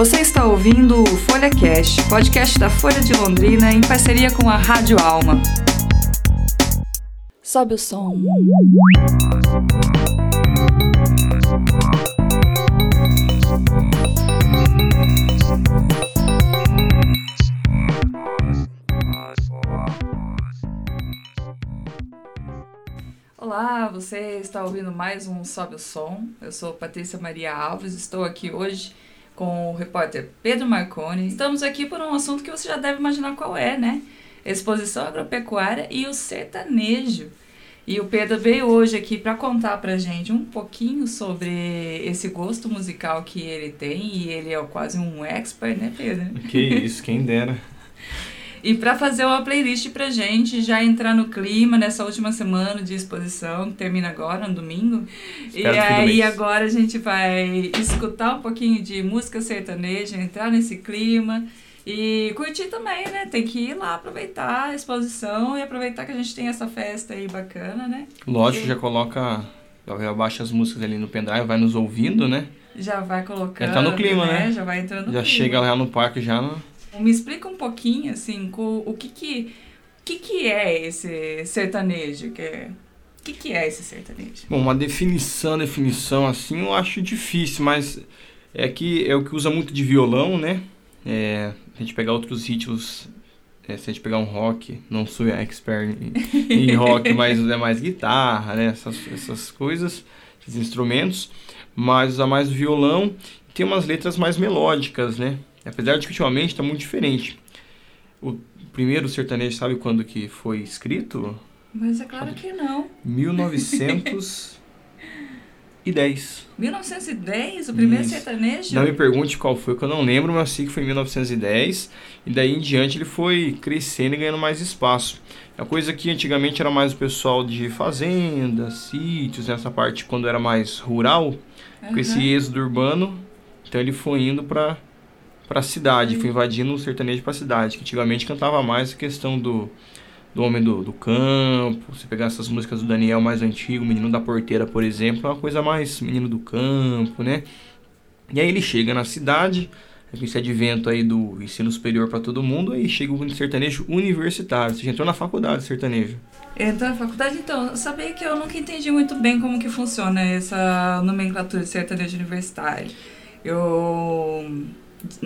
Você está ouvindo o Folha Cast, podcast da Folha de Londrina em parceria com a Rádio Alma. Sobe o som. Olá, você está ouvindo mais um Sobe o Som. Eu sou Patrícia Maria Alves, estou aqui hoje com o repórter Pedro Marconi. Estamos aqui por um assunto que você já deve imaginar qual é, né? Exposição agropecuária e o sertanejo. E o Pedro veio hoje aqui para contar pra gente um pouquinho sobre esse gosto musical que ele tem e ele é quase um expert, né, Pedro? Que isso, quem dera. E para fazer uma playlist pra gente, já entrar no clima nessa última semana de exposição, que termina agora, no domingo. Espero e aí agora a gente vai escutar um pouquinho de música sertaneja, entrar nesse clima e curtir também, né? Tem que ir lá aproveitar a exposição e aproveitar que a gente tem essa festa aí bacana, né? Lógico, já coloca, já baixa as músicas ali no pendrive, vai nos ouvindo, né? Já vai colocando. Entrar no clima, né? Já vai entrando no já clima. chega lá no parque já no... Me explica um pouquinho, assim, o que que, o que, que é esse sertanejo? Que é, o que, que é esse sertanejo? Bom, uma definição, definição assim, eu acho difícil, mas é que é o que usa muito de violão, né? É, a gente pegar outros ritmos, é, se a gente pegar um rock, não sou expert em, em rock, mas é mais guitarra, né? Essas, essas coisas, esses instrumentos, mas usa mais violão tem umas letras mais melódicas, né? Apesar de que ultimamente está muito diferente. O primeiro sertanejo, sabe quando que foi escrito? Mas é claro que não. 1910. 1910, o primeiro Isso. sertanejo? Não me pergunte qual foi, que eu não lembro, mas sei que foi em 1910. E daí em diante ele foi crescendo e ganhando mais espaço. É uma coisa que antigamente era mais o pessoal de fazendas, sítios, nessa parte quando era mais rural, com esse êxodo urbano. Então ele foi indo para para cidade, foi invadindo o sertanejo para cidade, que antigamente cantava mais a questão do, do homem do, do campo. Você pegar essas músicas do Daniel mais antigo, Menino da Porteira, por exemplo, é uma coisa mais menino do campo, né? E aí ele chega na cidade, com esse advento aí do ensino superior para todo mundo, aí chega o sertanejo universitário. Você já entrou na faculdade de sertanejo. Então, na faculdade, então, sabia que eu nunca entendi muito bem como que funciona essa nomenclatura de sertanejo universitário. Eu,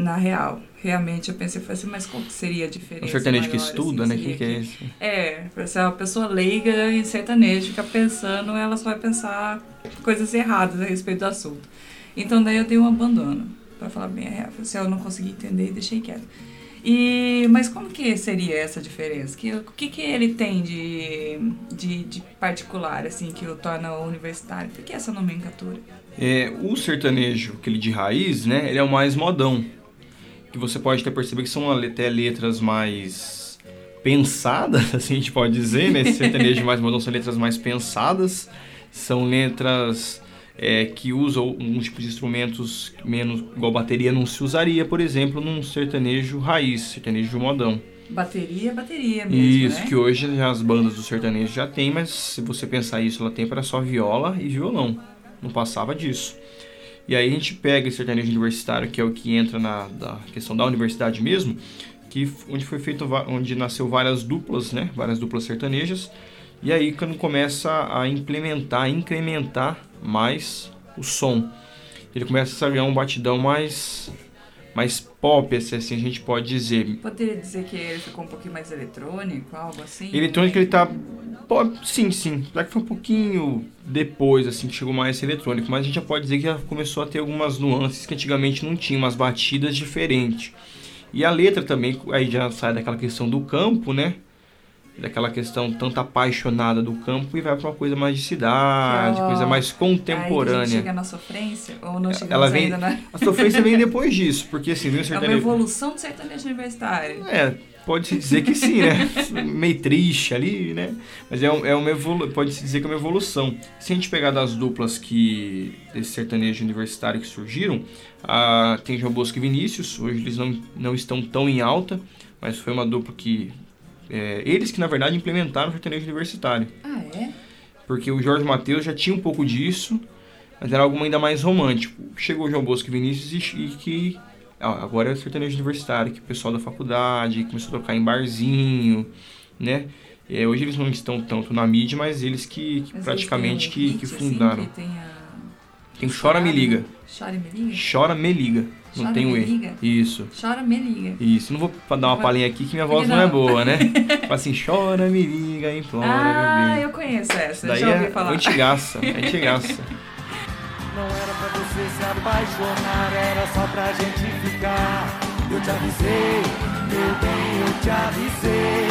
na real, realmente eu pensei, falei assim, mas qual que seria a diferença? um sertanejo que maior, estuda, assim, né? Quem que é esse? É, pra ser uma pessoa leiga em sertanejo, fica pensando, ela só vai pensar coisas erradas a respeito do assunto. Então daí eu dei um abandono, pra falar bem a real. Falei assim, eu não consegui entender e deixei quieto. E, mas como que seria essa diferença? Que, o que, que ele tem de, de, de particular, assim, que o torna universitário? Por que essa nomenclatura? É, o sertanejo, aquele de raiz, né? Ele é o mais modão. Que você pode até perceber que são até letras mais pensadas, assim a gente pode dizer, né? Esse sertanejo mais modão são letras mais pensadas. São letras é, que usam um tipo de instrumentos menos, igual bateria não se usaria, por exemplo, num sertanejo raiz, sertanejo modão. Bateria, bateria mesmo, Isso, né? que hoje as bandas do sertanejo já tem, mas se você pensar isso, ela tem para só viola e violão. Não passava disso. E aí a gente pega esse sertanejo universitário, que é o que entra na da questão da universidade mesmo, que onde foi feito onde nasceu várias duplas, né? Várias duplas sertanejas. E aí quando começa a implementar, incrementar mais o som. Ele começa a ganhar um batidão mais mais pop, assim a gente pode dizer. Poderia dizer que ele ficou um pouquinho mais eletrônico, algo assim? Eletrônico ele tá. Sim, sim. Será que foi um pouquinho depois, assim, que chegou mais eletrônico, mas a gente já pode dizer que já começou a ter algumas nuances que antigamente não tinha, umas batidas diferentes. E a letra também, aí já sai daquela questão do campo, né? Daquela questão tanto apaixonada do campo e vai pra uma coisa mais de cidade, Que é o- coisa mais Aí a contemporânea. chega na sofrência? Ou não chegamos Ela vem- ainda na... A sofrência vem depois disso, porque assim, vem o É uma sertanejo. evolução do sertanejo universitário. É, pode-se dizer que sim, né? Meio triste ali, né? Mas é, um- é uma evolu pode-se dizer que é uma evolução. Se a gente pegar das duplas que desse sertanejo universitário que surgiram, ah, tem João Bosco e Vinícius, hoje eles não, não estão tão em alta, mas foi uma dupla que... é, eles que, na verdade, implementaram o sertanejo universitário. Ah, é? Porque o Jorge Mateus já tinha um pouco disso, mas era algo ainda mais romântico. Chegou o João Bosco e Vinícius e, e que agora é o sertanejo universitário, que o pessoal da faculdade começou a tocar em barzinho, né? É, hoje eles não estão tanto na mídia, mas eles que, que Mas praticamente eles que, que assim, fundaram. que tem a... Tem o Chora Me Liga. Chora Me Liga? Chora Me Liga. Não Chora tem Me. Liga? Isso. Chora Me Liga. Isso. Não vou dar uma palhinha aqui que minha voz que não é não? boa, né? Fala assim, chora, me liga, implora, Ah, eu conheço essa, Daí já ouvi é falar. antigaça, é antigaça. Não era pra você se apaixonar, era só pra gente ficar. Eu te avisei, meu bem, eu te avisei.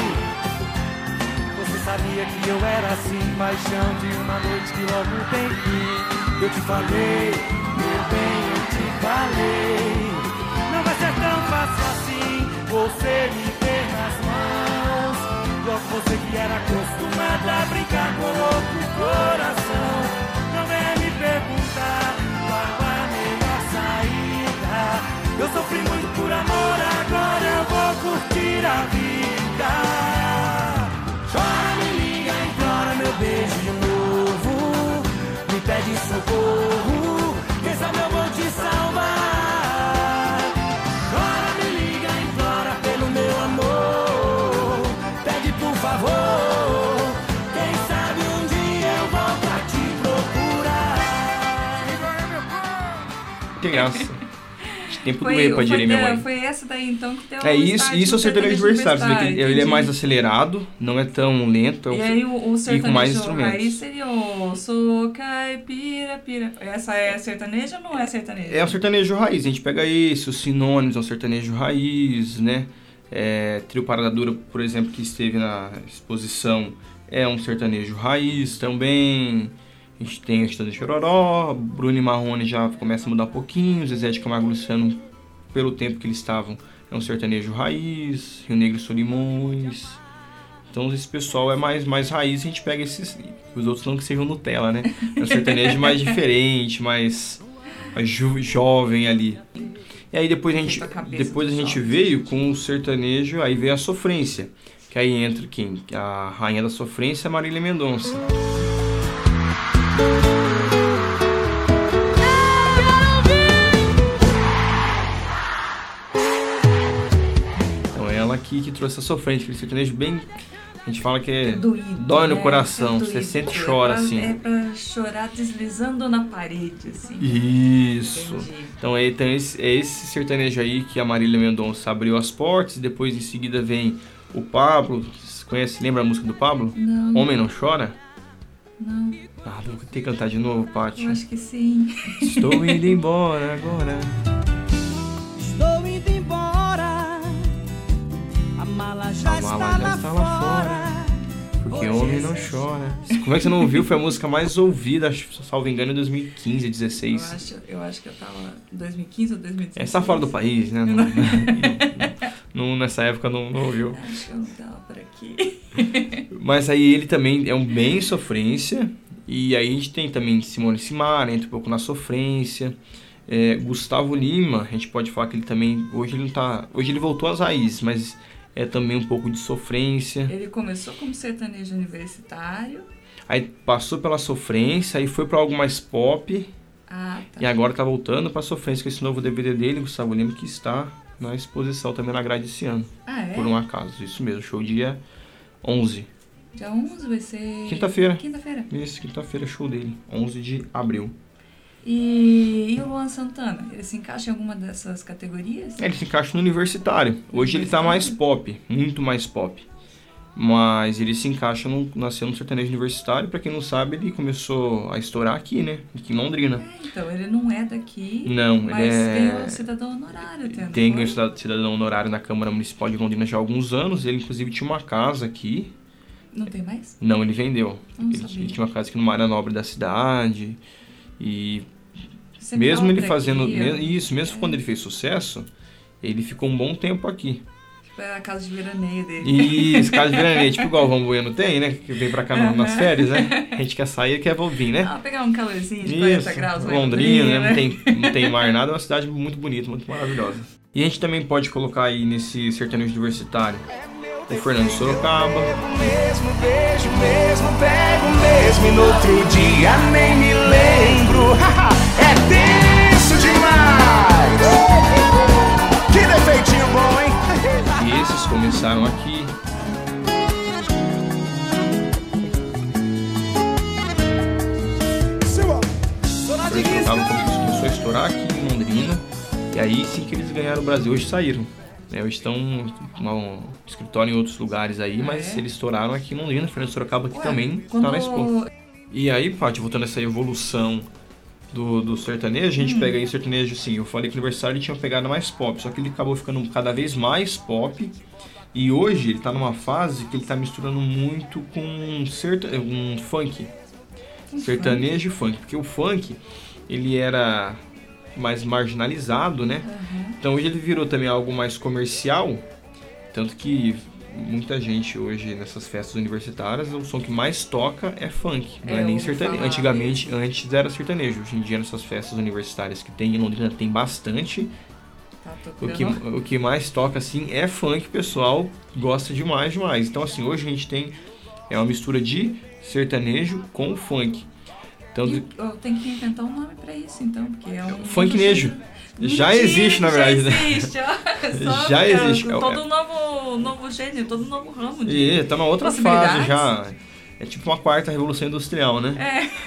Você sabia que eu era assim, paixão de uma noite que logo tem fim. Eu te falei, meu bem, eu te falei. Não vai ser tão fácil assim, você me ter nas mãos. Logo você que era acostumada a brincar com outro coração. Não venha me perguntar qual a melhor saída. Eu sofri muito por amor, agora eu vou curtir a vida. Chora, me liga, implora meu beijo de novo. Me pede socorro, procurar. Antigaça. Tempo do Foi, pra dizer minha da- mãe. foi essa daí então que deu É isso, isso é o sertanejo universitário. Ele é mais acelerado, não é tão lento. é E aí o, o com mais sertanejo instrumentos. raiz seria o sou caipira, pira. Essa é sertaneja ou não é sertaneja? É o sertanejo raiz, a gente pega esse, os sinônimos, é o sertanejo raiz, né? É, Trio Parada Dura, por exemplo, que esteve na exposição, é um sertanejo raiz também. A gente tem o Estado de Chororó, Bruno e Marrone já começa a mudar um pouquinho, Zezé de Camargo e Luciano, pelo tempo que eles estavam, é um sertanejo raiz, Rio Negro e Solimões. Então esse pessoal é mais, mais raiz, a gente pega esses. Os outros não que sejam Nutella, né? É um sertanejo mais diferente, mais, mais ju- jovem ali. E aí depois a gente, a depois a gente veio com o sertanejo, aí veio a sofrência. Que aí entra quem? A rainha da sofrência, Marília Mendonça. Então é ela aqui que trouxe a sofrência, aquele sertanejo bem. A gente fala que é. Doído, Dói no né? coração, É você doído. sente e É chora, pra- assim. É pra chorar deslizando na parede, assim. Isso. Entendi. Então é, então esse, é esse sertanejo aí que a Marília Mendonça abriu as portas, depois em seguida vem o Pablo. Você conhece, lembra a música do Pablo? Não, Homem não chora? Não, Ah, vou ter que cantar de novo, Paty. eu acho que sim. Estou indo embora agora. Estou indo embora. A mala já, A mala já está lá fora. Porque homem não chora. Como é que você não ouviu? Foi a música mais ouvida, salvo engano, em 2015, Eu 16. acho, eu acho que eu tava em 2015 ou 2016. É, você tá fora do país, né? Não- não- nessa época não, não ouviu. Acho que eu não tava por aqui. Mas aí ele também é um bem sofrência. E aí a gente tem também Simone Simara, entra um pouco na sofrência. É, Gustavo Lima, a gente pode falar que ele também. Hoje ele tá. Hoje ele voltou às raízes, mas é também um pouco de sofrência. Ele começou como sertanejo universitário. Aí passou pela sofrência, aí foi pra algo mais pop. Ah, tá. E agora tá voltando pra sofrência com esse novo DVD dele, Gustavo Lima, que está na exposição também na grade esse ano. Ah, é? Por um acaso, isso mesmo. Show dia 11. Dia 11 vai ser... Quinta-feira. Quinta-feira. Isso, quinta-feira, show dele. 11 de abril. E, e o Luan Santana? Ele se encaixa em alguma dessas categorias? Ele se encaixa no universitário. Hoje ele tá mais pop, muito mais pop. Mas ele se encaixa no, nasceu no sertanejo universitário. Pra quem não sabe, ele começou a estourar aqui, né? Aqui em Londrina. É, então, ele não é daqui, Não, mas ele é... tem o cidadão honorário. Tem, Tem cida- cidadão honorário na Câmara Municipal de Londrina já há alguns anos. Ele, inclusive, tinha uma casa aqui. Não tem mais? Não, ele vendeu. Não ele, ele tinha uma casa aqui numa área nobre da cidade. E Sempre mesmo ele fazendo. aqui, isso, mesmo quando ele fez sucesso, ele ficou um bom tempo aqui. Tipo, é a casa de veraneio dele. Isso, casa de veraneio, tipo igual o Galvão Bueno tem, né? Que vem pra cá no- nas férias, né? A gente quer sair e quer vir, né? Ah, pegar um calorzinho de 40 Isso, graus. Londrina, né? né? não, tem, não tem mar nada, é uma cidade muito bonita, muito maravilhosa. E a gente também pode colocar aí nesse sertanejo universitário o Fernando Sorocaba. Mesmo beijo, mesmo pego mesmo e no outro dia nem me lembro. é tenso demais. Que defeitinho bom, hein? e esses começaram aqui. O Fernando como eles começou a estourar aqui em Londrina. E aí sim que eles ganharam o Brasil. Hoje saíram. Né? Hoje estão um escritório em outros lugares aí, Ah, mas é? eles estouraram aqui em Londrina. Fernando Sorocaba aqui Ué, também quando- tá na Expo. E aí, Paty, voltando a essa evolução do, do sertanejo, a Hum. gente pega aí o sertanejo, assim, eu falei que o aniversário ele tinha uma pegada mais pop, só que ele acabou ficando cada vez mais pop. E hoje ele tá numa fase que ele tá misturando muito com serta, um funk. sertanejo e funk. Porque o funk, ele era mais marginalizado, né? Aham. Então hoje ele virou também algo mais comercial. Tanto que muita gente hoje nessas festas universitárias, o som que mais toca é funk, não É, é, nem sertanejo. Antigamente, antes era sertanejo. Hoje em dia nessas festas universitárias que tem em Londrina tem bastante. Tá O que, o que mais toca assim é funk, o pessoal gosta demais, demais. Então assim, hoje a gente tem é uma mistura de sertanejo com funk. Então, E eu tenho que inventar um nome pra isso, então, porque é um. Funknejo. Já Mentira, existe, na verdade, Já né? existe, ó. Já existe. Todo um novo, novo gênero, todo um novo ramo de. E tá numa outra fase já. É tipo uma quarta revolução industrial, né?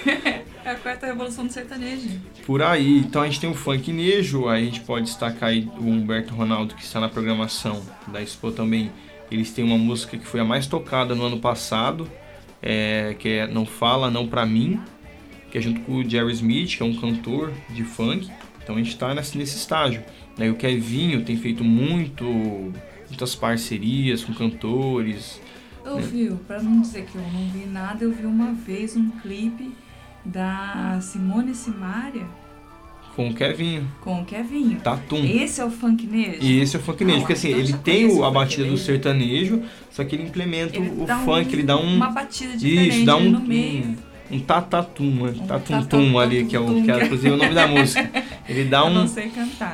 É. É a quarta revolução do sertanejo. Por aí. Então a gente tem o funknejo, aí a gente pode destacar aí o Humberto Ronaldo, que está na programação da Expo também. Eles têm uma música que foi a mais tocada no ano passado, é, que é Não Fala Não Pra Mim, que é junto com o Jerry Smith, que é um cantor de funk. Então a gente está nesse, nesse estágio. Aí o Kevinho tem feito muito, muitas parcerias com cantores. Eu vi, pra não dizer que eu não vi nada, eu vi uma vez um clipe da Simone Simaria Com o Kevinho, com o Kevinho. Tatum. Esse é o funknejo? E esse é o funknejo, Não, porque assim, então ele tem o- a batida do sertanejo, só que ele implementa Ele o funk, um- ele dá um. Uma batida diferente Isso, dá um. no meio. Um, um tatatum, né? Um tatatum, ali, que é, o, que é inclusive o nome da música. Ele dá um,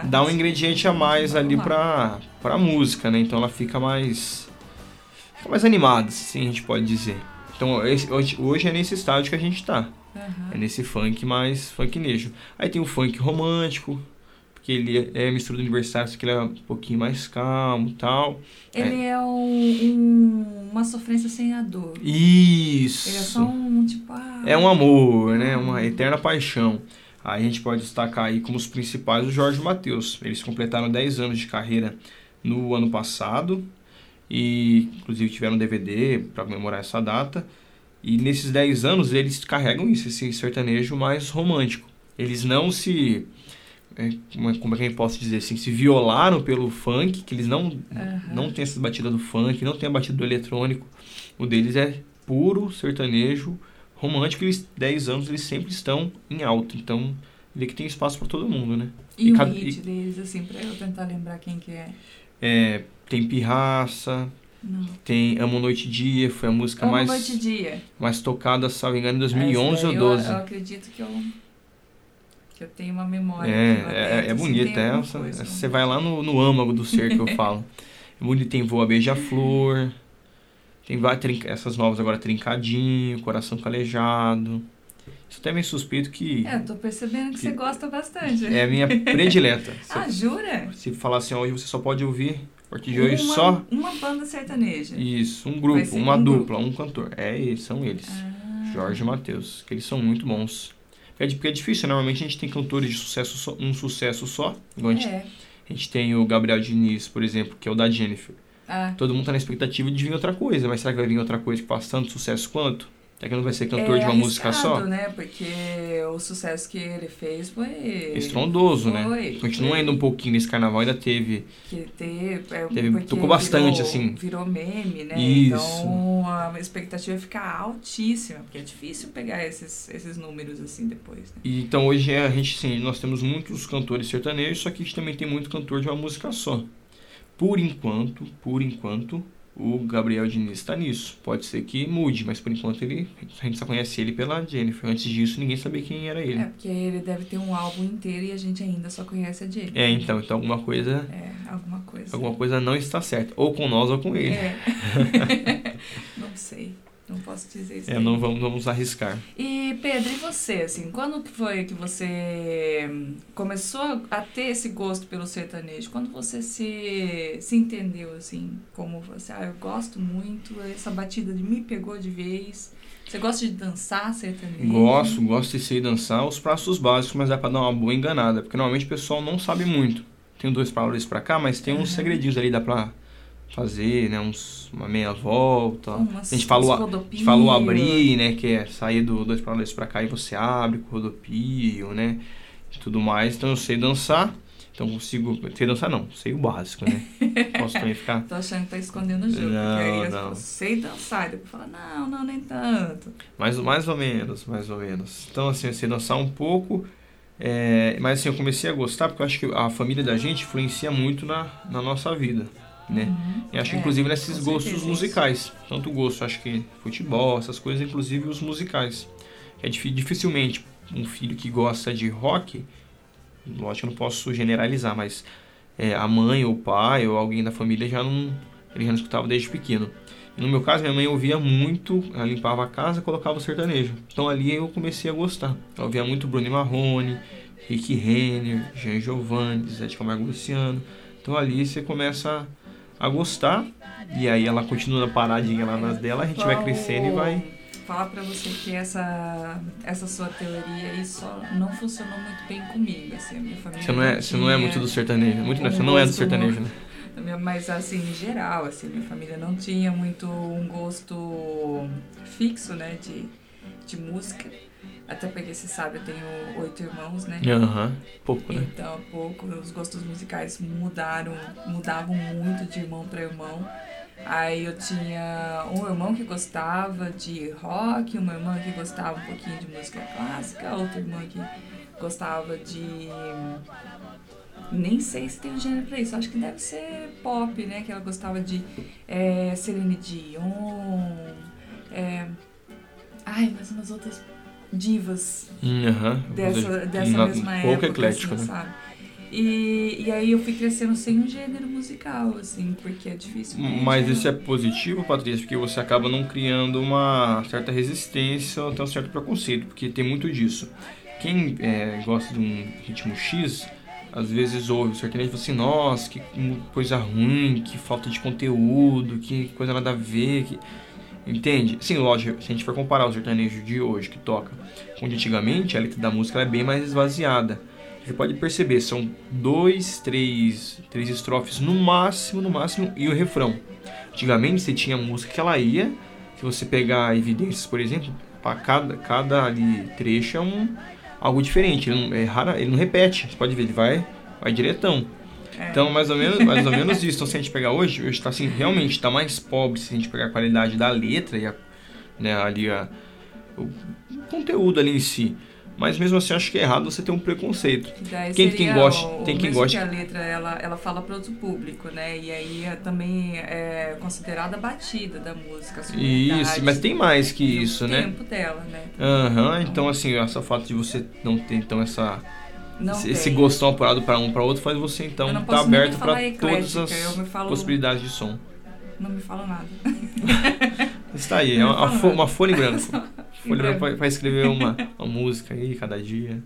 dá um ingrediente a mais Vamos ali pra, pra música, né? Então ela fica mais. Fica mais animada, assim a gente pode dizer. Então esse- hoje, hoje é nesse estágio que a gente tá. Aham. É nesse funk mais funknejo. Aí tem o funk romântico, porque ele é mistura do aniversário, só que ele é um pouquinho mais calmo e tal. Ele é um, um- uma sofrência sem a dor. Isso! Ele é só um tipo. Ah, É um amor, né? Uma eterna paixão. Aí a gente pode destacar aí como os principais o Jorge Matheus. Eles completaram 10 anos de carreira no ano passado e inclusive tiveram um DVD para comemorar essa data. E nesses 10 anos eles carregam isso, esse sertanejo mais romântico. Eles não se é, como é- como é que eu posso dizer assim, se violaram pelo funk, que eles não Aham. não tem essa batida do funk, não tem a batida do eletrônico. O deles é puro sertanejo romântico. Eles 10 anos eles sempre estão em alta. Então, ele que tem espaço para todo mundo, né? E, e o cada- hit deles, assim, pra eu tentar lembrar quem que é. É, tem Pirraça, Não. tem Amo Noite e Dia, foi a música Amo mais, Noite e Dia. mais tocada, salvo engano, em Essa 2011 ou daí 12. Eu, eu acredito que eu, que eu tenho uma memória. É, é, é assim, bonita alguma essa. coisa. Você vai lá no, no âmago do ser que eu falo. É bonito, tem Voa Beija-Flor. Tem várias, essas novas agora, Trincadinho, Coração Calejado. Isso até é meio suspeito que É, eu tô percebendo que Que- você gosta bastante. é a minha predileta. Se, Ah, jura? se falar assim, hoje você só pode ouvir, a partir de hoje, uma, só Uma banda sertaneja. isso, um grupo, uma um dupla, um cantor. É, são eles. Ah. Jorge e Matheus, que eles são muito bons. É, porque é difícil, normalmente a gente tem cantores de sucesso só, um sucesso só. Igual a, gente, É. a gente tem o Gabriel Diniz, por exemplo, que é o da Jennifer. Ah, Todo mundo tá na expectativa de vir outra coisa, mas será que vai vir outra coisa que faça tanto sucesso quanto? Será que não vai ser cantor é de uma música só? né? Porque o sucesso que ele fez foi... Estrondoso, né? Foi, Continua foi. ainda um pouquinho nesse carnaval, ainda teve. Que teve, é, Teve- tocou bastante, virou- assim. Virou meme, né? Isso. Então a expectativa fica altíssima, porque é difícil pegar esses, esses números assim depois, né? E, então hoje é, a gente sim, nós temos muitos cantores sertanejos, só que a gente também tem muito cantor de uma música só. Por enquanto, por enquanto, o Gabriel Diniz está nisso. Pode ser que mude, mas por enquanto ele a gente só conhece ele pela Jennifer. Antes disso, ninguém sabia quem era ele. É, porque ele deve ter um álbum inteiro e a gente ainda só conhece a Jenny. É, então, então alguma coisa, É, alguma coisa. alguma coisa não está certa, ou com nós ou com ele. É. não sei. Não posso dizer isso. É, daí. não vamos, vamos arriscar. E Pedro, e você, assim, quando que foi que você começou a ter esse gosto pelo sertanejo? Quando você se, se entendeu, assim, como você, ah, eu gosto muito, essa batida de me pegou de vez. Você gosta de dançar sertanejo? Gosto, gosto de ser dançar os passos básicos, mas dá pra dar uma boa enganada, porque normalmente o pessoal não sabe muito. Tem dois dois pra cá, mas tem uns uhum. segredinhos ali, dá pra fazer, né, uns, uma meia volta. Umas, a gente falou, a, gente falou abrir, né, que é sair do dois para dois para cá e você abre com rodopio, né, e tudo mais. Então eu sei dançar. Então consigo. Sei dançar não, sei o básico, né? Posso também ficar. Tô achando que tá escondendo o jogo. Não, porque aí não. sei dançar, e depois fala, não, não, nem tanto. Mais, mais ou menos, mais ou menos. Então, assim, eu sei dançar um pouco. É, mas assim, eu comecei a gostar porque eu acho que a família da gente influencia muito na, na nossa vida né? Uhum. E acho é, inclusive nesses gostos musicais, tanto o gosto, acho que futebol, essas coisas, inclusive os musicais. É dificilmente um filho que gosta de rock, lógico que eu não posso generalizar, mas é, a mãe ou o pai ou alguém da família já não, ele já não escutava desde pequeno. E no meu caso, minha mãe ouvia muito, ela limpava a casa colocava o sertanejo. Então ali eu comecei a gostar. Ela ouvia muito Bruno Marrone, Rick Renner, Jean Giovanni, Zé de Camargo Luciano. Então ali você começa a gostar. E aí ela continua paradinha lá nas dela, a gente vai crescendo e vai. Falar pra você que essa, essa sua teoria aí só não funcionou muito bem comigo, assim, a minha família. Você não é, você não é muito do sertanejo, muito um você não é do sertanejo, né? Mas assim, em geral, assim, minha família não tinha muito um gosto fixo, né, de, de música. Até porque você sabe, eu tenho oito irmãos, né? Aham, uhum. pouco, né? Então, pouco. Os gostos musicais mudaram, mudavam muito de irmão para irmão. Aí eu tinha um irmão que gostava de rock, uma irmã que gostava um pouquinho de música clássica, outra irmã que gostava de. Nem sei se tem um gênero pra isso, acho que deve ser pop, né? Que ela gostava de é, Celine Dion. É... Ai, mas umas outras divas uhum. dessa, dessa Na, mesma época. Pouco eclético, assim, né? Sabe? E, e aí eu fui crescendo sem um gênero musical, assim, porque é difícil. Mas isso é positivo, Patrícia, porque você acaba não criando uma certa resistência ou até um certo preconceito, porque tem muito disso. Quem é, gosta de um ritmo X, às vezes ouve o sertanejo e fala assim, nossa, que coisa ruim, que falta de conteúdo, que coisa nada a ver, que... Entende? Sim, lógico, se a gente for comparar o sertanejo de hoje que toca com de antigamente, a letra da música é bem mais esvaziada. Você pode perceber, são dois, três, três estrofes no máximo, no máximo, e o refrão. Antigamente você tinha música que ela ia, se você pegar evidências, por exemplo, para cada, cada ali trecho é um, algo diferente. Ele não, é rara, ele não repete, você pode ver, ele vai, vai diretão. É. Então, mais ou menos, mais ou menos isso. Então, se a gente pegar hoje, hoje está assim, realmente está mais pobre se a gente pegar a qualidade da letra e a, né, ali a, o conteúdo ali em si. Mas mesmo assim, acho que é errado você ter um preconceito. Daí quem, quem gosta, o, tem quem gosta. que a letra ela, ela fala para outro público, né? E aí é, também é considerada batida da música. Isso, mas tem mais que isso, né? O tempo dela, né? Aham, uhum, então assim, essa fato de você não ter então essa não esse tem. gostão apurado para um para outro faz você então estar tá aberto para todas as falo, possibilidades de som. Não me fala nada. Está aí, é uma, uma folha em branco. folha branco para escrever uma, uma música aí cada dia.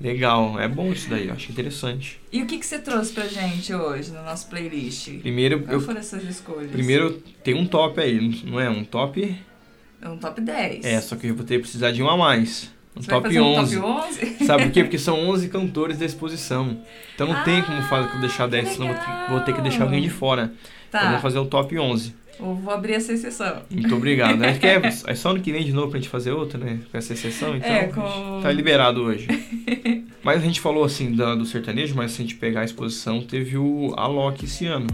Legal, é bom isso daí, eu acho interessante. E o que, que você trouxe pra gente hoje no nosso playlist? Primeiro, Qual eu, foram essas escolhas? Primeiro, tem um top aí, não é? Um top. É um top 10. É, só que eu vou ter que precisar de um a mais. Um top 11. um top 11. Sabe por quê? Porque são 11 cantores da exposição. Então não ah, tem como fazer, deixar 10, senão vou ter, vou ter que deixar alguém de fora. Tá. Então vamos fazer o top 11. Eu vou abrir essa exceção. Muito obrigado. Né? É, é só ano que vem de novo pra gente fazer outra, né? Com essa exceção, então. É, com... Tá liberado hoje. mas a gente falou assim da, do sertanejo, mas se a gente pegar a exposição, teve o Alok esse ano.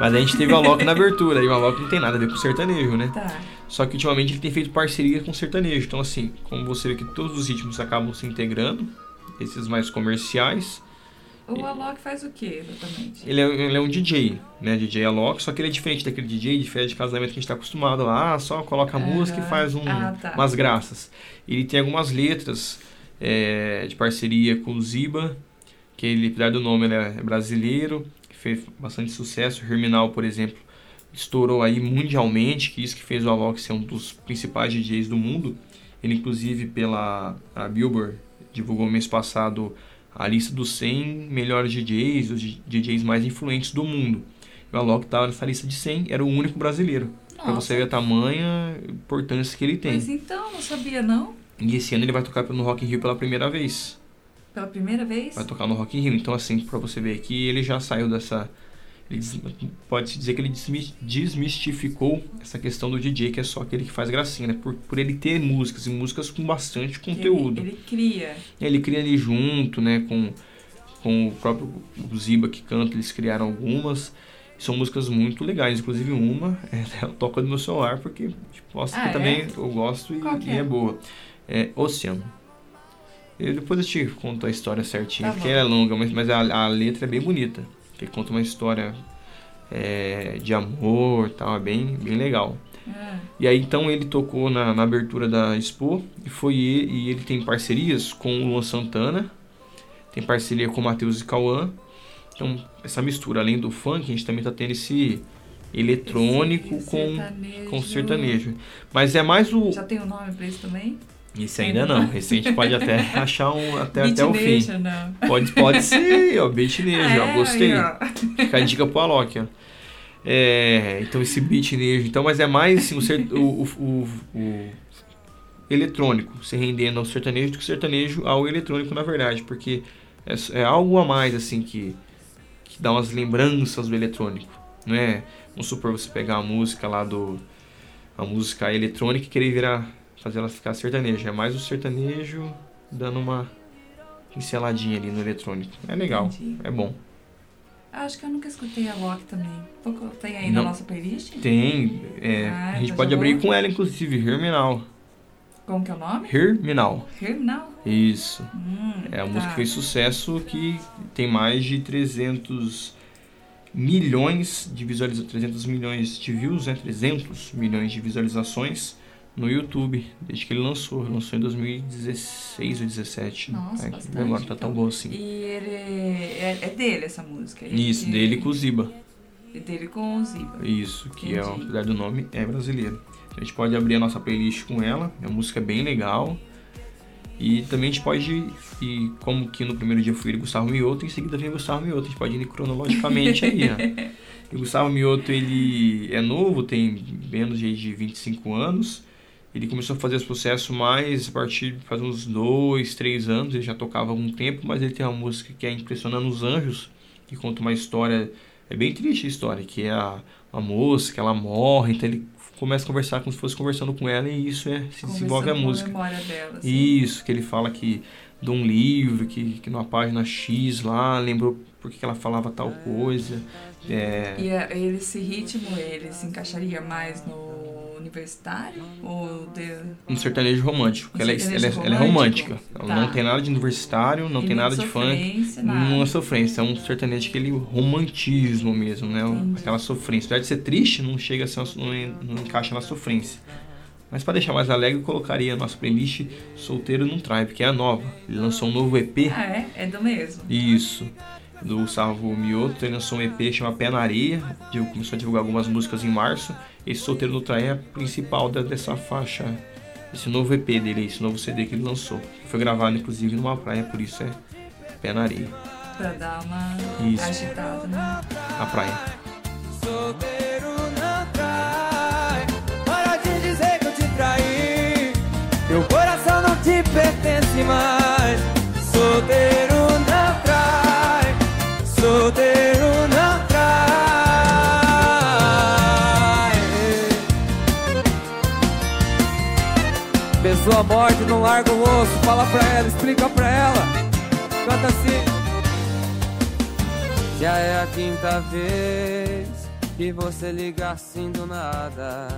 Mas a gente teve o Alok na abertura, e o Alok não tem nada a ver com sertanejo, né? Tá. Só que ultimamente ele tem feito parceria com sertanejo. Então, assim, como você vê que todos os ritmos acabam se integrando, esses mais comerciais. O Alok faz o que exatamente? Ele é, ele é um DJ, né? DJ Alok, só que ele é diferente daquele DJ de festa de casamento que a gente está acostumado lá, ah, só coloca a música e faz um, ah, tá. umas graças. Ele tem algumas letras é, de parceria com o Ziba, que ele, apesar do nome, ele é brasileiro fez bastante sucesso. Herminal, por exemplo, estourou aí mundialmente, que isso que fez o Alok ser um dos principais DJs do mundo. Ele, inclusive, pela Billboard, divulgou mês passado a lista dos 100 melhores DJs, os DJs mais influentes do mundo. O Alok estava nessa lista de 100, era o único brasileiro. Pra você ver a tamanha importância que ele tem. Mas então, não sabia não? E esse ano ele vai tocar no Rock in Rio pela primeira vez. Pela primeira vez? Vai tocar no Rock in Rio. Então, assim, pra você ver aqui, ele já saiu dessa... Pode-se dizer que ele desmistificou essa questão do DJ, que é só aquele que faz gracinha, né? Por, por ele ter músicas, e músicas com bastante conteúdo. Ele, ele cria. Ele cria ali junto, né? Com, com o próprio Ziba que canta, eles criaram algumas. São músicas muito legais, inclusive uma é, toca no meu celular, porque posso tipo, ah, que é? também eu gosto e, e é? é? boa. É Oceano. Eu, depois eu te conto a história certinha, tá porque é longa, mas, mas a, a, letra é bem bonita. Que conta uma história é, de amor tal, é bem, bem legal. É. E aí então ele tocou na, na, abertura da Expo e foi ele, e ele tem parcerias com o Luan Santana, tem parceria com o Matheus e Cauã então, essa mistura, além do funk, a gente também tá tendo esse eletrônico esse com, sertanejo. com sertanejo. Mas é mais o. Já tem um nome pra isso também? Isso ainda não. Gente pode até achar um até, até o fim. Não. Pode, pode ser, ó, beatnejo, é, ó, gostei. Ó. Fica a dica pro Alok, ó. É, então esse beatnejo, então, mas é mais assim, o, o, o, o, eletrônico, se rendendo ao sertanejo do que o sertanejo ao eletrônico, na verdade, porque é, é algo a mais, assim, que que dá umas lembranças do eletrônico, não é? Vamos supor você pegar a música lá do a música eletrônica e querer virar fazer ela ficar sertaneja, é mais o sertanejo dando uma pinceladinha ali no eletrônico. É legal, Entendi. é bom. Acho que eu nunca escutei a Rock também. Tem aí Não. na nossa playlist? Tem. É, ah, a gente pode abrir com ela, inclusive, Herminal. Como que é o nome? Herminal. Herminal? Isso. Hum, é a tá. música que fez sucesso que tem mais de 300 milhões de visualizações, 300 milhões de views, né? 300 milhões de visualizações no YouTube, desde que ele lançou. Ele lançou em 2016 ou 2017. Nossa, é, bastante, Agora tá então. tão bom assim. E ele é, é dele essa música? Ele, Isso, dele com o Ziba. E dele com o Ziba. Isso, que é, Entendi. é, apesar do nome, é brasileiro. A gente pode abrir a nossa playlist com ela, é uma música bem legal. E também a gente pode ir, como que no primeiro dia fui Gustavo Mioto, em seguida vem Gustavo Mioto, a gente pode ir cronologicamente aí, né? E o Gustavo Mioto, ele é novo, tem menos de 25 anos. Ele começou a fazer esse processo mais a partir de faz uns dois, três anos, ele já tocava há algum tempo, mas ele tem uma música que é Impressionando os Anjos, que conta uma história, é bem triste a história, que é a, a moça, que ela morre, então ele começa a conversar como se fosse conversando com ela e isso é se desenvolve a música. A dela. Isso, que ele fala que de um livro que, que numa página X lá lembrou porque que ela falava tal coisa. É... E a, esse ritmo ele se encaixaria mais no universitário ou de... Um sertanejo romântico. Um ela, é, ela, é, ela, é, romântica. Ela tá. não tem nada de universitário, não e tem nada de funk. Nada. Não é sofrência. É um sertanejo aquele romantismo mesmo, né? Entendi. Aquela sofrência. Apesar de ser triste, não chega a ser, não, não encaixa na sofrência. Mas para deixar mais alegre, eu colocaria a nossa playlist Solteiro Não Trai, porque é a nova. Ele lançou um novo EP. Ah, é? É do mesmo. Isso do Salvo Mioto, ele lançou um EP chamado Pé na Areia, começou a divulgar algumas músicas em março. Esse Solteiro no Trai é a principal dessa faixa, esse novo EP dele, esse novo CD que ele lançou. Foi gravado inclusive numa praia, por isso é Pé na Areia. Pra dar uma isso. agitada, né? A praia. Solteiro não trai, para de dizer que eu te traí. Teu coração não te pertence mais. Solteiro solteiro não Pessoa morte, não larga o osso. Fala pra ela, explica pra ela. Canta assim. Já é a quinta vez que você liga assim do nada.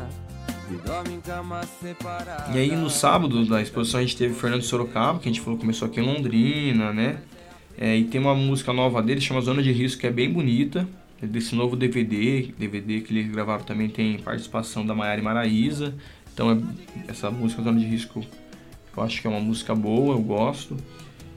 E aí no sábado da exposição a gente teve Fernando Sorocaba, que a gente falou começou aqui em Londrina, né? É, e tem uma música nova dele, chama Zona de Risco, que é bem bonita. É desse novo DVD, DVD que eles gravaram também tem participação da Maiara e Maraísa. Então é, essa música Zona de Risco eu acho que é uma música boa, eu gosto.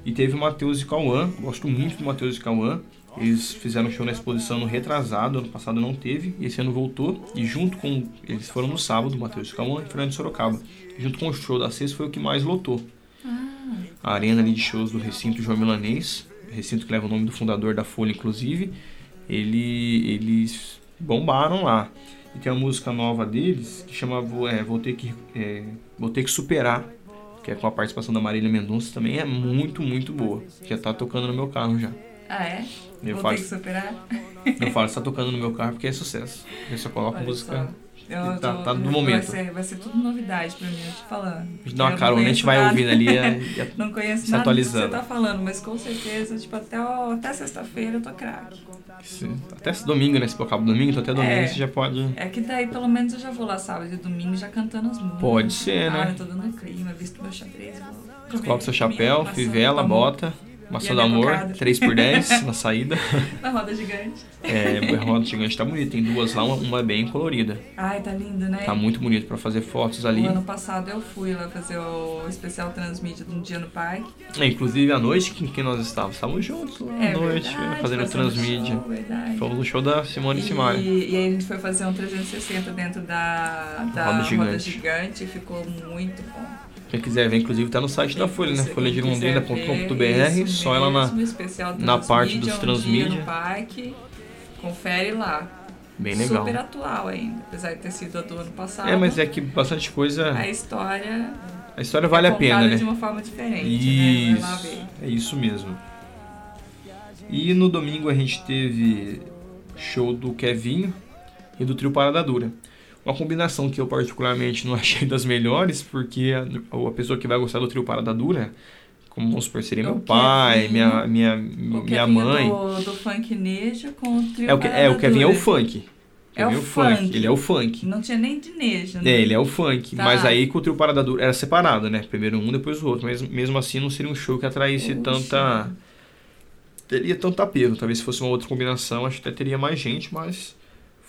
E teve o Matheus e Cauã, gosto muito do Matheus e Cauã. Eles fizeram show na exposição no retrasado, ano passado não teve, e esse ano voltou. E junto com. Eles foram no sábado, Matheus Calma e Fernando Sorocaba. E junto com o show da sexta foi o que mais lotou. A arena ali de shows do recinto João Milanês, recinto que leva o nome do fundador da Folha, inclusive. Ele, eles bombaram lá. E tem uma música nova deles que chama Vou, é, Vou, ter, que, é, Vou Ter Que Superar, que é com a participação da Marília Mendonça, também é muito, muito boa. Já tá tocando no meu carro já. ah é? Eu Vou falo, ter que superar? eu falo, está tocando no meu carro porque é sucesso. Eu só coloco Olha música. só. Eu tá- tô- tá no vai momento. Ser, vai ser tudo novidade pra mim, eu tô falando. A gente dá uma Eu não carona, a gente vai nada. ouvindo ali. é- é- Não conheço se nada do que atualizando. você tá falando, mas com certeza, tipo, até, até sexta-feira eu tô craque. até esse domingo, né? Se for cabo domingo, então até domingo É. você já pode. É que daí pelo menos eu já vou lá sábado e domingo já cantando as músicas. Pode ser, né? Ah, eu tô dando clima, visto meu xadrez. Coloca seu chapéu, fivela, tomo bota, maçã E do amor, cocada. 3 por 10 na saída. Na roda gigante. É, a roda gigante tá bonita, tem duas lá, uma, uma bem colorida. Ai, tá lindo, né? Tá muito bonito pra fazer fotos ali. O ano passado eu fui lá fazer o especial transmídia de um dia no parque. É, inclusive à noite, que, que nós estávamos? Estávamos juntos lá É à noite, verdade, fazendo transmídia. show. Fomos no show da Simone Simaria. E, e aí a gente foi fazer um 360 dentro da, da Roda roda, gigante. gigante. e ficou muito bom. Quem quiser ver, inclusive, tá no site da Folha, né? Folhadirondina.com.br, só ela na. na parte dos transmídia, um parque. Confere lá. Bem legal. Super atual ainda, apesar de ter sido a do ano passado. É, mas é que bastante coisa. A história A história vale é a pena, né? de uma forma diferente, né? Isso, é isso mesmo. E no domingo a gente teve show do Kevinho e do Trio Parada Dura. Uma combinação que eu particularmente não achei das melhores, porque a, a pessoa que vai gostar do Trio Parada Dura, como vamos supor, seria meu O pai, Kevinho, minha, minha, O minha Kevinho mãe. Do, do funk nejo com o trio É o, que, é, o Kevin é o funk. É o Kevin funk. Ele é o funk. Não tinha nem de nejo, né? É, ele é o funk. Tá. Mas aí com o trio Parada Dura era separado, né? Primeiro um, depois o outro. Mas mesmo assim não seria um show que atraísse tanta. Teria tanto apelo. Talvez se fosse uma outra combinação, acho que até teria mais gente, mas.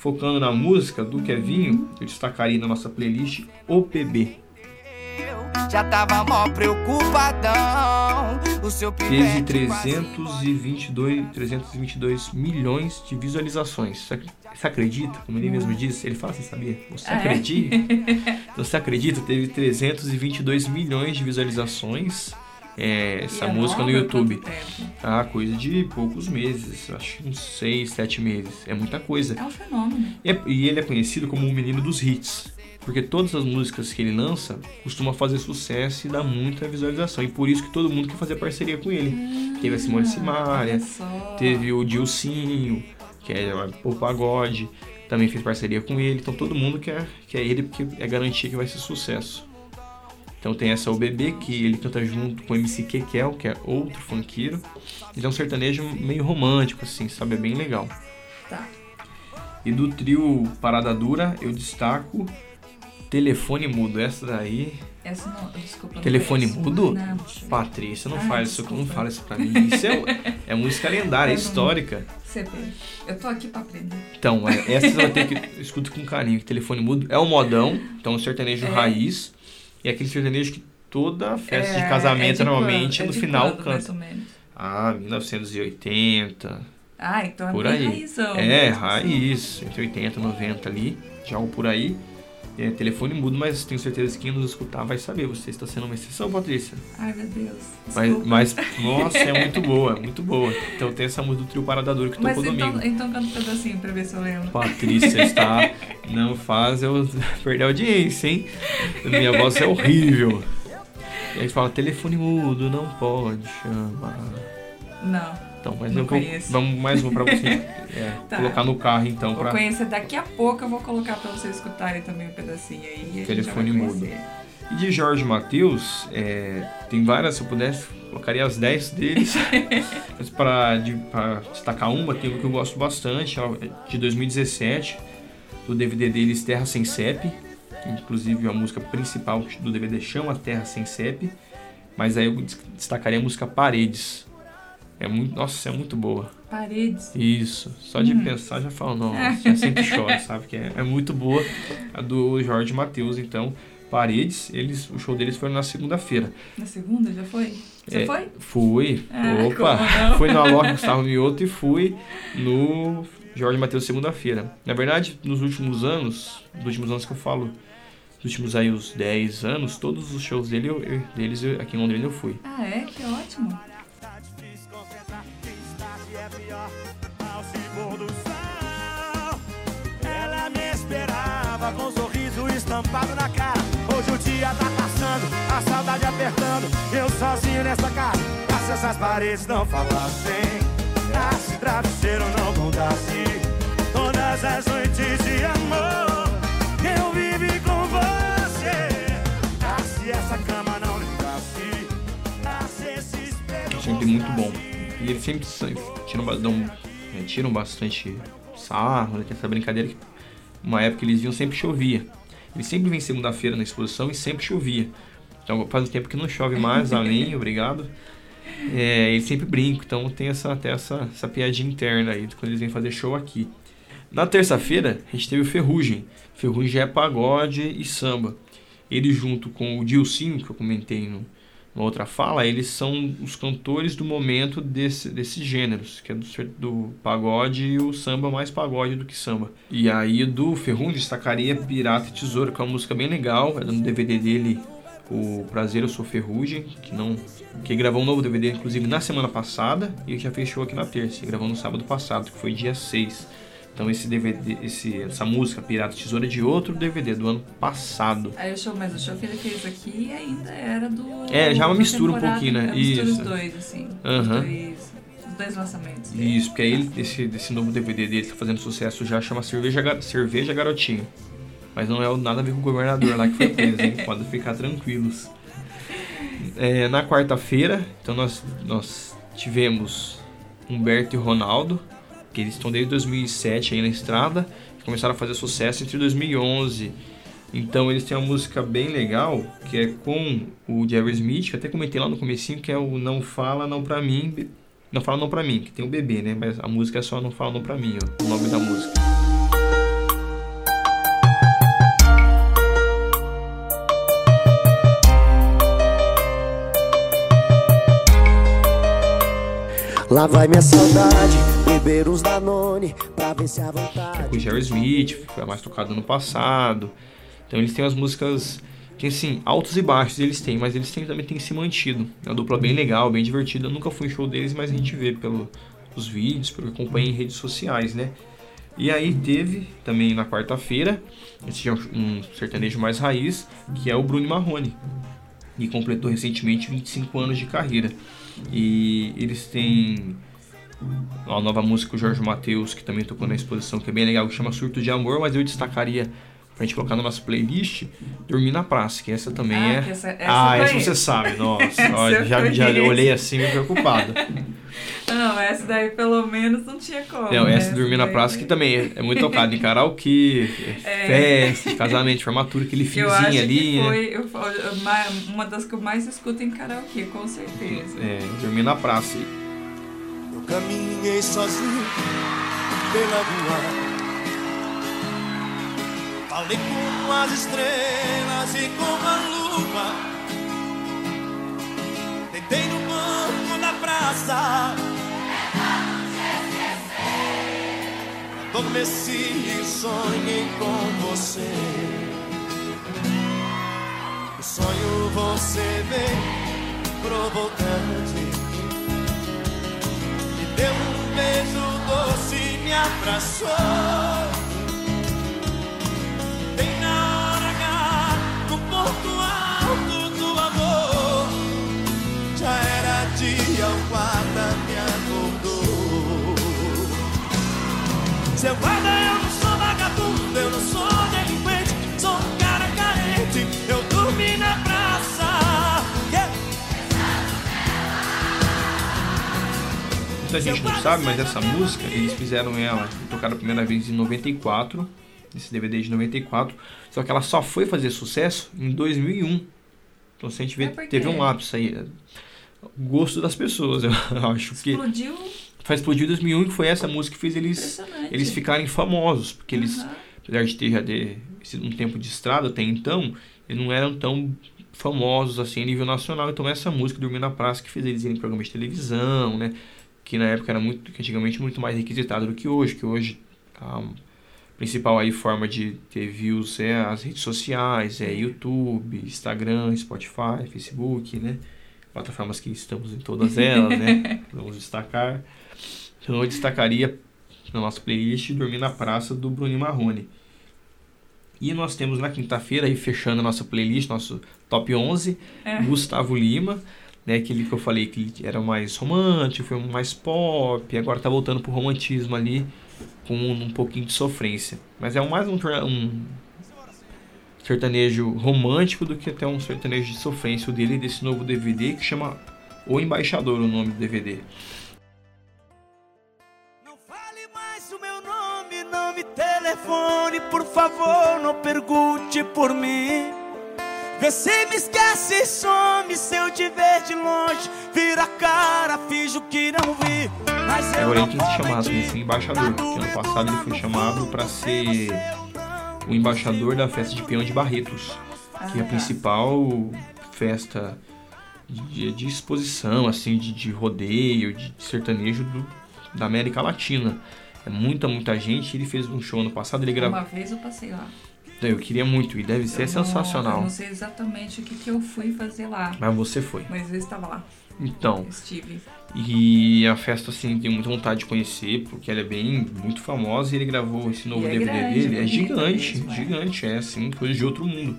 Focando na música do Kevinho, eu destacaria na nossa playlist o PB. Eu já tava mó preocupadão. O seu Teve pivete vazio. 322, 322 milhões de visualizações. Você ac- Você acredita? Como ele mesmo disse, ele fala assim, sabia? Você Ah, é? acredita? Então, Você acredita? Teve 322 milhões de visualizações é, essa música no há YouTube. quanto tempo? Ah, coisa de poucos meses, acho que uns 6, 7 meses. É muita coisa. É um fenômeno. E, é- e ele é conhecido como o menino dos hits. Porque todas as músicas que ele lança costuma fazer sucesso e dá muita visualização. E por isso que todo mundo quer fazer parceria com ele. Teve a Simone Simaria. Teve o Dilcinho, que é o pagode, também fez parceria com ele. Então todo mundo quer, quer ele porque é garantia que vai ser sucesso. Então tem essa O Bebê, que ele canta junto com o MC Kekel, que é outro funkeiro. Ele é um sertanejo meio romântico, assim, sabe? É bem legal. Tá. E do trio Parada Dura, eu destaco Telefone Mudo. Essa daí, Essa não, desculpa. não Telefone conheço. mudo? Não. Patrícia, não Ah, faz isso, não desculpa. fala isso pra mim. Isso é, é música lendária, é histórica. Você vê. Eu tô aqui pra aprender. Então, é, essa você vai ter que escuta com carinho. que Telefone mudo é o modão, então um sertanejo É. raiz. E é aquele sertanejo que toda festa É, de casamento é de normalmente quando? É no de final quando, canta. Ah, 1980. Ah, então é Por bem aí. raizão. É, assim. raiz. Entre 80 e 90 ali. Já algo por aí. É, telefone mudo, mas tenho certeza que quem nos escutar vai saber. Você está sendo uma exceção, Patrícia. Ai, meu Deus. Mas, Desculpa. mas, nossa, é muito boa, é muito boa. Então tem essa música do trio Paradador que Mas tocou então, domingo. então canta um pedacinho pra ver se eu lembro. Patrícia está. Não faz eu perder a audiência, hein? Minha voz é horrível. E aí fala, telefone mudo, não pode chamar. Não. Então, mas Não eu vou. conheço. Vamos mais uma pra você é, Tá. colocar no carro então Vou pra. conhecer daqui a pouco, eu vou colocar pra vocês escutarem também um pedacinho aí. e a gente Telefone mudo. E de Jorge Matheus, é, tem várias, se eu pudesse, colocaria as 10 deles. Mas para destacar uma, tem uma que eu gosto bastante, de 2017, do DVD deles Terra Sem CEP. Inclusive a música principal do DVD chama Terra Sem CEP. Mas aí eu des- destacaria a música Paredes. É muito, nossa, é muito boa. Paredes. Isso, só de Hum. pensar já falo, nossa, já sempre choro, sabe? Que é, é muito boa a do Jorge Matheus, então Paredes, eles, o show deles foi na segunda-feira. Na segunda já foi? Você É, foi? Fui. Ah, Opa! não? Fui no Alok Gustavo Mioto e fui no Jorge Matheus segunda-feira. Na verdade, nos últimos anos, nos últimos anos que eu falo, nos últimos aí uns 10 anos, todos os shows dele, eu- eu- deles eu- aqui em Londrina eu fui. Ah, é? Que ótimo. Ela me esperava com um sorriso estampado na cara. Hoje o dia tá passando, a saudade apertando. Eu sozinho nessa casa, se essas paredes não falassem. Ah, se travesseiro não contasse todas as noites de amor. Eu vivi com você. Ah, se essa cama não lembrasse. Ah, se esse espelho É sempre muito bom. E eles sempre tiram, dão, é, tiram bastante sarro, né? Tem essa brincadeira que uma época eles vinham sempre chovia. Eles sempre vêm segunda-feira na exposição e sempre chovia. Então faz um tempo que não chove mais, além, obrigado. É, eles sempre brincam, então tem essa, até essa, essa piadinha interna aí quando eles vêm fazer show aqui. Na terça-feira, a gente teve o Ferrugem. Ferrugem é pagode e samba. Ele junto com o Dilcinho, que eu comentei no, na outra fala, eles são os cantores do momento desse, desses gêneros, que é do, do pagode e o samba mais pagode do que samba. E aí do Ferrugem destacaria Pirata e Tesouro, que é uma música bem legal, é no DVD dele o Prazer Eu Sou Ferrugem, que não que gravou um novo DVD inclusive na semana passada e já fechou aqui na terça, gravou no sábado passado, que foi dia 6. Então esse DVD, esse, essa música Pirata Tesouro é de outro DVD do ano passado. Aí o show, mas o show que ele fez aqui ainda era do. É, já uma mistura um pouquinho, né? é, Mistura os Isso. dois, assim. Aham. Os, dois, os dois lançamentos. dele. Isso, porque aí ele, esse, desse novo DVD dele que tá fazendo sucesso já chama Cerveja, Cerveja Garotinho. Mas não é nada a ver com o governador lá que foi preso, hein? Podem ficar tranquilos. É, na quarta-feira, então nós, nós tivemos Humberto e Ronaldo, que eles estão desde 2007 aí na estrada, começaram a fazer sucesso entre 2011. Então eles têm uma música bem legal, que é com o Jerry Smith, que eu até comentei lá no comecinho, que é o Não Fala Não Pra Mim, Não Fala Não Pra Mim, que tem o bebê, né? Mas a música é só Não Fala Não Pra Mim, ó, o nome da música. Lá vai minha saudade, beber uns Danone pra ver se a vontade. com o Jerry Smith, foi mais tocada no passado. Então eles têm as músicas que assim, altos e baixos eles têm, mas eles têm, também têm se mantido. É uma dupla bem legal, bem divertida. Eu nunca fui em show deles, mas a gente vê pelos vídeos, pelo que acompanha em redes sociais, né? E aí teve também na quarta-feira, esse é um- sertanejo mais raiz, que é o Bruno Marrone. E completou recentemente 25 anos de carreira. E eles têm uma nova música do Jorge Matheus, que também tocou na exposição, que é bem legal, que chama Surto de Amor, mas eu destacaria pra gente colocar na nossa playlist Dormir na Praça, que essa também Ah, é. essa- essa ah, essa você sabe, nossa. Olha, já, já olhei assim meio preocupado. Não, essa daí pelo menos não tinha como. Não, né? essa Dormir na daí- Praça, que também é, é muito tocada em karaokê, É. festa, casamento, formatura, aquele Eu acho finzinho ali, que né? foi eu- eu- ma- uma das que eu mais escuto em karaokê, com certeza. É, Dormir na Praça. Eu caminhei sozinho pela rua. Falei com as estrelas e com a lua. Tentei no banco da praça. Adormeci e sonhei com você. O sonho você vem provocante. Me deu um beijo doce, me abraçou. Bem na hora Guarda, eu não sou vagabundo, eu não sou delinquente, sou um cara carente. Eu dormi na praça. Yeah. Muita gente não sabe, mas essa música, eles fizeram ela, tocaram a primeira vez em 94, esse DVD de 94, só que ela só foi fazer sucesso em 2001. Então se a gente vê, teve um lápis aí. é, gosto das pessoas, eu acho que Explodiu faz explodir em 2001 que foi essa música que fez eles, eles ficarem famosos, porque eles, Aham. apesar de ter já de, sido um tempo de estrada até então, eles não eram tão famosos assim a nível nacional. Então essa música Dormir na Praça que fez eles irem em programas de televisão, né? Que na época era muito, que antigamente muito mais requisitado do que hoje, que hoje a principal aí forma de ter views é as redes sociais, é YouTube, Instagram, Spotify, Facebook, né? Plataformas que estamos em todas elas, né? Vamos destacar. Então eu destacaria na nossa playlist Dormir na Praça do Bruninho Marrone. E nós temos na quinta-feira, aí fechando a nossa playlist, nosso top 11, É. Gustavo Lima, né, aquele que eu falei que era mais romântico, foi mais pop, agora tá voltando pro romantismo ali, com um, pouquinho de sofrência. Mas é mais um, um sertanejo romântico do que até um sertanejo de sofrência o dele desse novo DVD que chama O Embaixador, o nome do DVD. Me telefone, por favor, não pergunte por mim. Vê se me esquece e some se eu te ver de longe. Vira a cara, finjo que não vi. Mas eu Agora ele que se assim, mentir. esse embaixador, porque ano passado ele foi chamado para ser o embaixador da festa de peão de Barretos, que é a Ah, principal festa de, de exposição, assim, de, de rodeio, de sertanejo do, da América Latina. É muita, muita gente. Ele fez um show ano passado, ele gravou. Uma vez eu passei lá. Eu queria muito, e deve ser Eu não- sensacional. eu não sei exatamente o que, que eu fui fazer lá, Mas você foi. mas eu estava lá. Então, Estive. e a festa, assim, tenho muita vontade de conhecer, porque ela é bem, muito famosa, e ele gravou esse novo E é DVD grande, dele. É gigante, mesmo, é. gigante, é assim, coisa de outro mundo.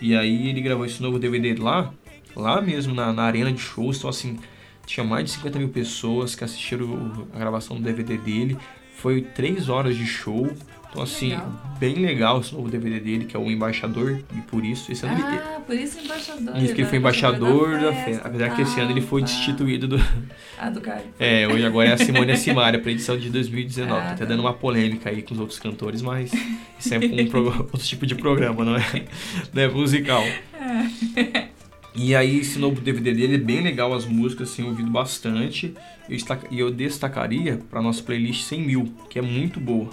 E aí ele gravou esse novo DVD lá, lá mesmo, na, na arena de shows, então assim, tinha mais de 50 mil pessoas que assistiram a gravação do DVD dele. Foi três horas de show. Então, assim, Legal. bem legal esse novo DVD dele, que é o Embaixador, e por isso, esse ano ele, Ah, por isso embaixador. isso que ele né? foi embaixador da festa, festa. Apesar que esse ano ele foi tá. destituído do, Ah, do Caio. é, hoje agora é a Simone Simaria para edição de 2019. Ah, tá até tá. dando uma polêmica aí com os outros cantores, mas isso é um pro- outro tipo de programa, não é? Não é musical. E aí esse novo DVD dele é bem legal, as músicas, assim, ouvido bastante. E eu destacaria para nossa playlist 100 mil, que é muito boa.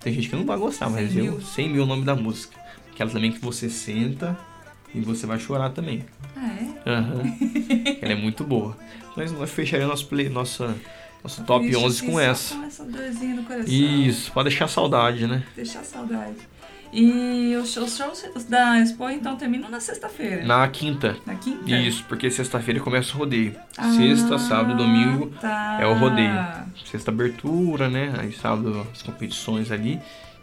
Tem gente que não vai gostar, mas 100 eu, mil. 100 mil é o nome da música. Aquela também que você senta e você vai chorar também. Ah, é? Aham. Ela é muito boa. Nós, nós fecharíamos nosso play, nossa, nosso top Triste, 11 assim, com essa. Com essa dorzinha no coração. Isso, pode deixar saudade, né? Deixar saudade. E os shows, da Expo, então, terminam na sexta-feira. Na quinta. Na quinta? Isso, porque sexta-feira começa o rodeio. Ah, Sexta, sábado, domingo tá. é o rodeio. Sexta abertura, né? Aí sábado as competições ali.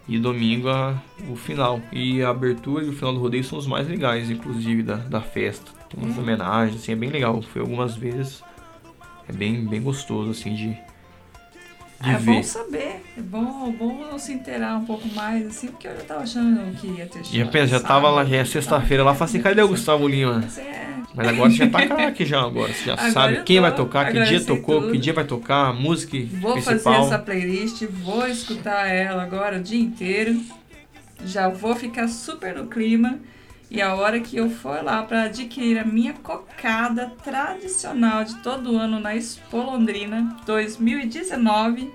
E domingo a, o final. E a abertura e o final do rodeio são os mais legais, inclusive, da, da festa. Tem umas É. homenagens, assim, é bem legal. Foi algumas vezes. É bem, bem gostoso, assim, de, de É ver. bom saber. É bom, bom se inteirar um pouco mais, assim, porque eu já tava achando que ia ter Já, pensa, já tava lá, já é sexta-feira lá, falei assim, cadê o Gustavo Lima? Mas é, Mas agora você já tá craque já agora. Você já Agora sabe quem tô, vai tocar, que dia tocou, tudo. que dia vai tocar, a música Vou principal. fazer essa playlist, vou escutar ela agora o dia inteiro. Já vou ficar super no clima. E a hora que eu for lá para adquirir a minha cocada tradicional de todo ano na Expo Londrina 2019,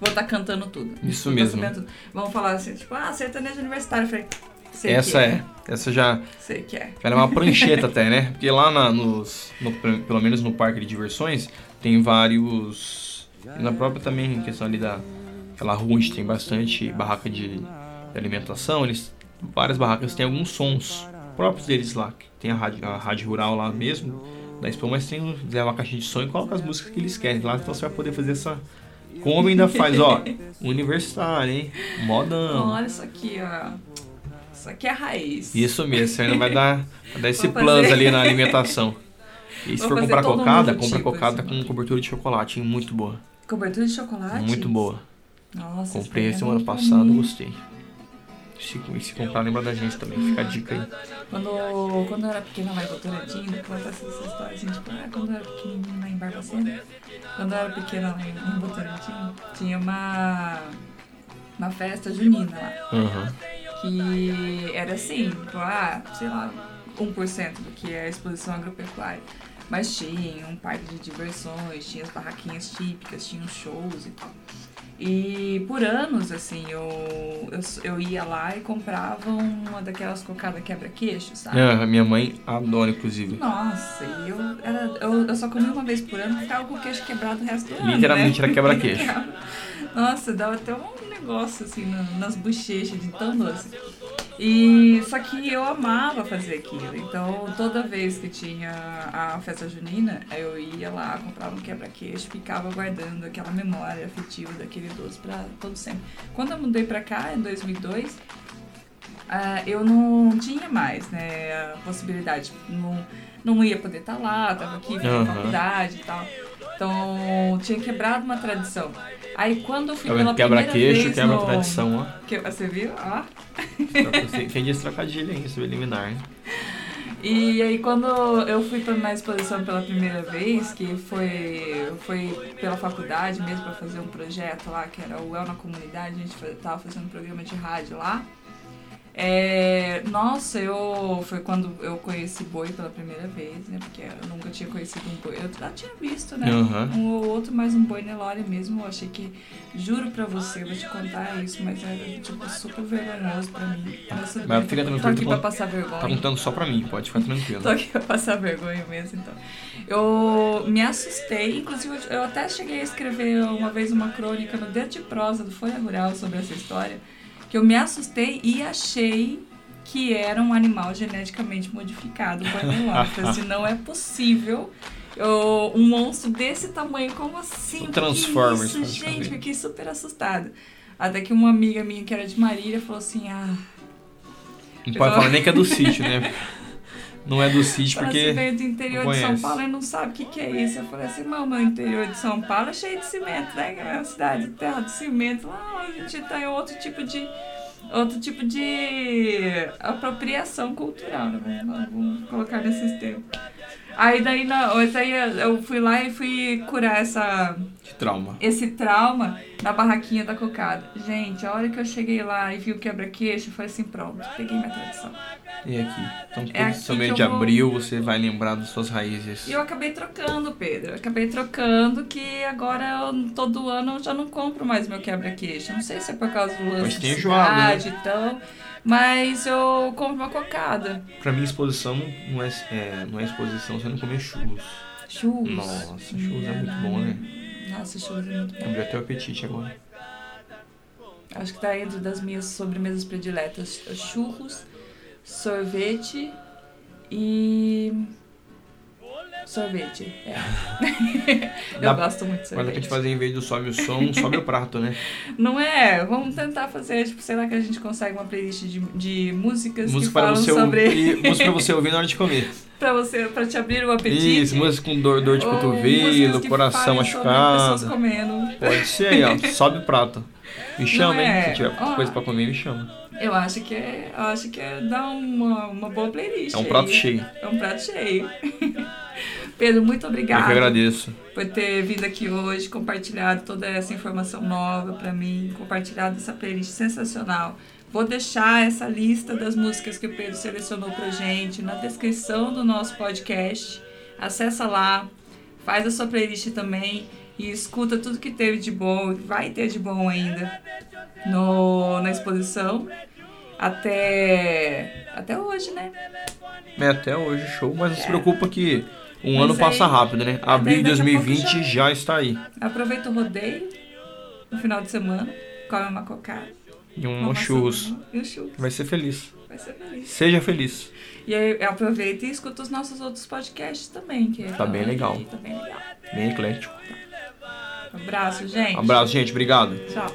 vou estar cantando tudo. Isso tá mesmo. tudo. Vamos falar assim, tipo, ah, sertanejo universitário. Eu falei, sei Essa que é. Essa já. Sei que é. Ela é uma prancheta até, né? Porque lá na- nos. no- pelo menos no parque de diversões, tem vários. E na própria também, em questão ali da. Aquela rua onde tem bastante barraca de, de alimentação, eles. Várias barracas têm alguns sons próprios deles lá. que Tem a rádio, a rádio rural lá mesmo, da Expo, mas tem leva uma caixinha de som e coloca as músicas que eles querem lá, então você vai poder fazer essa. Como ainda faz, ó, universitário, hein? Modão. Olha isso aqui, ó. Isso aqui é a raiz. Isso mesmo, você ainda vai dar, vai dar esse plus ali na alimentação. E se Vou for comprar cocada, mundo compra tipo cocada com cobertura de chocolate, hein? muito boa. Cobertura de chocolate? Muito boa. Nossa, Comprei esse semana é passada, gostei. Se, se comprar, lembra da gente também, fica a dica aí. Quando, quando eu era pequena lá em Votorantim, vou contar essa história assim, tipo, ah, quando eu era pequenininha lá em Barbacena, quando eu era pequena lá em, em Votorantim, tinha uma, uma festa junina lá, Aham. que era assim, tipo, ah, sei lá, 1% do que é a exposição agropecuária. Mas tinha um parque de diversões, tinha as barraquinhas típicas, tinha os shows e tal. E por anos, assim, eu, eu, eu ia lá e comprava uma daquelas cocadas quebra-queixo, sabe? É, a minha mãe adora, inclusive. Nossa, e eu, era, eu, eu só comia uma vez por ano e ficava com o queixo quebrado o resto do ano. Literalmente né? era quebra-queixo. Nossa, dava até um negócio assim na- nas bochechas de tão doce. E só que eu amava fazer aquilo. Então toda vez que tinha a festa junina, eu ia lá, comprava um quebra-queixo, ficava guardando aquela memória afetiva daquele doce pra todo sempre. Quando eu mudei pra cá, em 2002, ah, eu não tinha mais, né, a possibilidade. Não, não ia poder estar lá, tava aqui, fazendo Aham. faculdade e tal. Então, tinha quebrado uma tradição. Aí, quando eu fui Tá pela vendo? primeira Quebra-queixo, vez quebra no... tradição, ó. Que, você viu? Ó. Entendi esse trocadilho aí, esse eliminar. E aí, quando eu fui pra- na exposição pela primeira vez, que foi, foi pela faculdade mesmo para fazer um projeto lá, que era o El na Comunidade, a gente tava fazendo um programa de rádio lá. É, nossa, eu foi quando eu conheci boi pela primeira vez, né? Porque eu nunca tinha conhecido um boi. Eu já tinha visto, né? Aham. Um ou outro, mas um boi Nelore mesmo. Eu achei que, juro pra você, eu vou te contar isso, mas era tipo super vergonhoso pra mim. Mas, tudo Mas fica tô- tranquilo, Tô aqui pra passar vergonha. Tá contando só pra mim, pode ficar tranquilo. Tô aqui pra passar vergonha mesmo, então. Eu me assustei, inclusive eu- eu até cheguei a escrever uma vez uma crônica no Dedo de Prosa do Folha Rural sobre essa história, que eu me assustei e achei que era um animal geneticamente modificado. Falei assim, não é possível eu- um monstro desse tamanho, como assim? O Que Transformers, isso, gente, fiquei super assustada. Até que uma amiga minha que era de Marília falou assim, ah... Não pode falar nem que é do sítio, né? Não é do sítio porque. se veio do interior de São. Paulo e não sabe o que, que é isso. Eu falei assim, meu interior de São Paulo é cheio de cimento, né? É uma cidade de terra de cimento. Lá a gente tem outro tipo de. Outro tipo de apropriação cultural, né? Vamos, vamos colocar nesses termos. Aí daí, na, daí eu fui lá e fui curar essa, Que trauma. esse trauma na barraquinha da cocada. Gente, a hora que eu cheguei lá e vi o quebra-queixo, foi assim, pronto, peguei minha tradição. E aqui? Então, É aqui de vou- abril você vai lembrar das suas raízes. E eu acabei trocando, Pedro. Eu acabei trocando que agora eu, todo ano eu já não compro mais meu quebra-queixo. Não sei se é por causa do lance Mas de tem enjoado, né? cidade e tal. Mas eu compro uma cocada. Pra mim, exposição não é, é, não é exposição, você não comer churros. Churros. Nossa, churros é muito bom, né? Nossa, churros é muito bom. Abriu até o apetite agora. Acho que tá dentro das minhas sobremesas prediletas. Churros, sorvete e... Sorvete, é. eu Dá- gosto muito de Mas dá pra sorvete. gente fazer em vez do sobe o som, sobe o prato, né? Não é? Vamos tentar fazer, tipo, sei lá que a gente consegue uma playlist de, de músicas música que para falam você sobre. ouvir. Música pra você ouvir na hora de comer. pra você, pra te abrir o apetite. Isso, música com dor, dor de ou cotovelo, coração sobre pessoas machucado. comendo. Pode ser aí, ó. Sobe o prato. Me chama, é? hein? Se tiver Ó. coisa pra comer, me chama. Eu acho que é, eu acho que é dar uma, uma boa playlist. É um aí. prato cheio. É um prato cheio. Pedro, muito Eu obrigada que agradeço. por ter vindo aqui hoje, compartilhado toda essa informação nova pra mim, compartilhado essa playlist sensacional. Vou deixar essa lista das músicas que o Pedro selecionou pra gente na descrição do nosso podcast. Acessa lá, faz a sua playlist também e escuta tudo que teve de bom, vai ter de bom ainda no, na exposição. Até, até hoje, né? É, até hoje, show. Mas não se É. preocupa que um Mas ano aí- passa rápido, né? Abril de daqui a pouco 2020 já- já está aí. Aproveita o rodeio no final de semana, come uma cocada. E um churros. E um. Vai ser feliz. Vai ser feliz. Seja feliz. E aí aproveita e escuta os nossos outros podcasts também. Que Tá bem legal. Tá bem legal. Bem eclético. Abraço, gente. Abraço, gente. Obrigado. Tchau.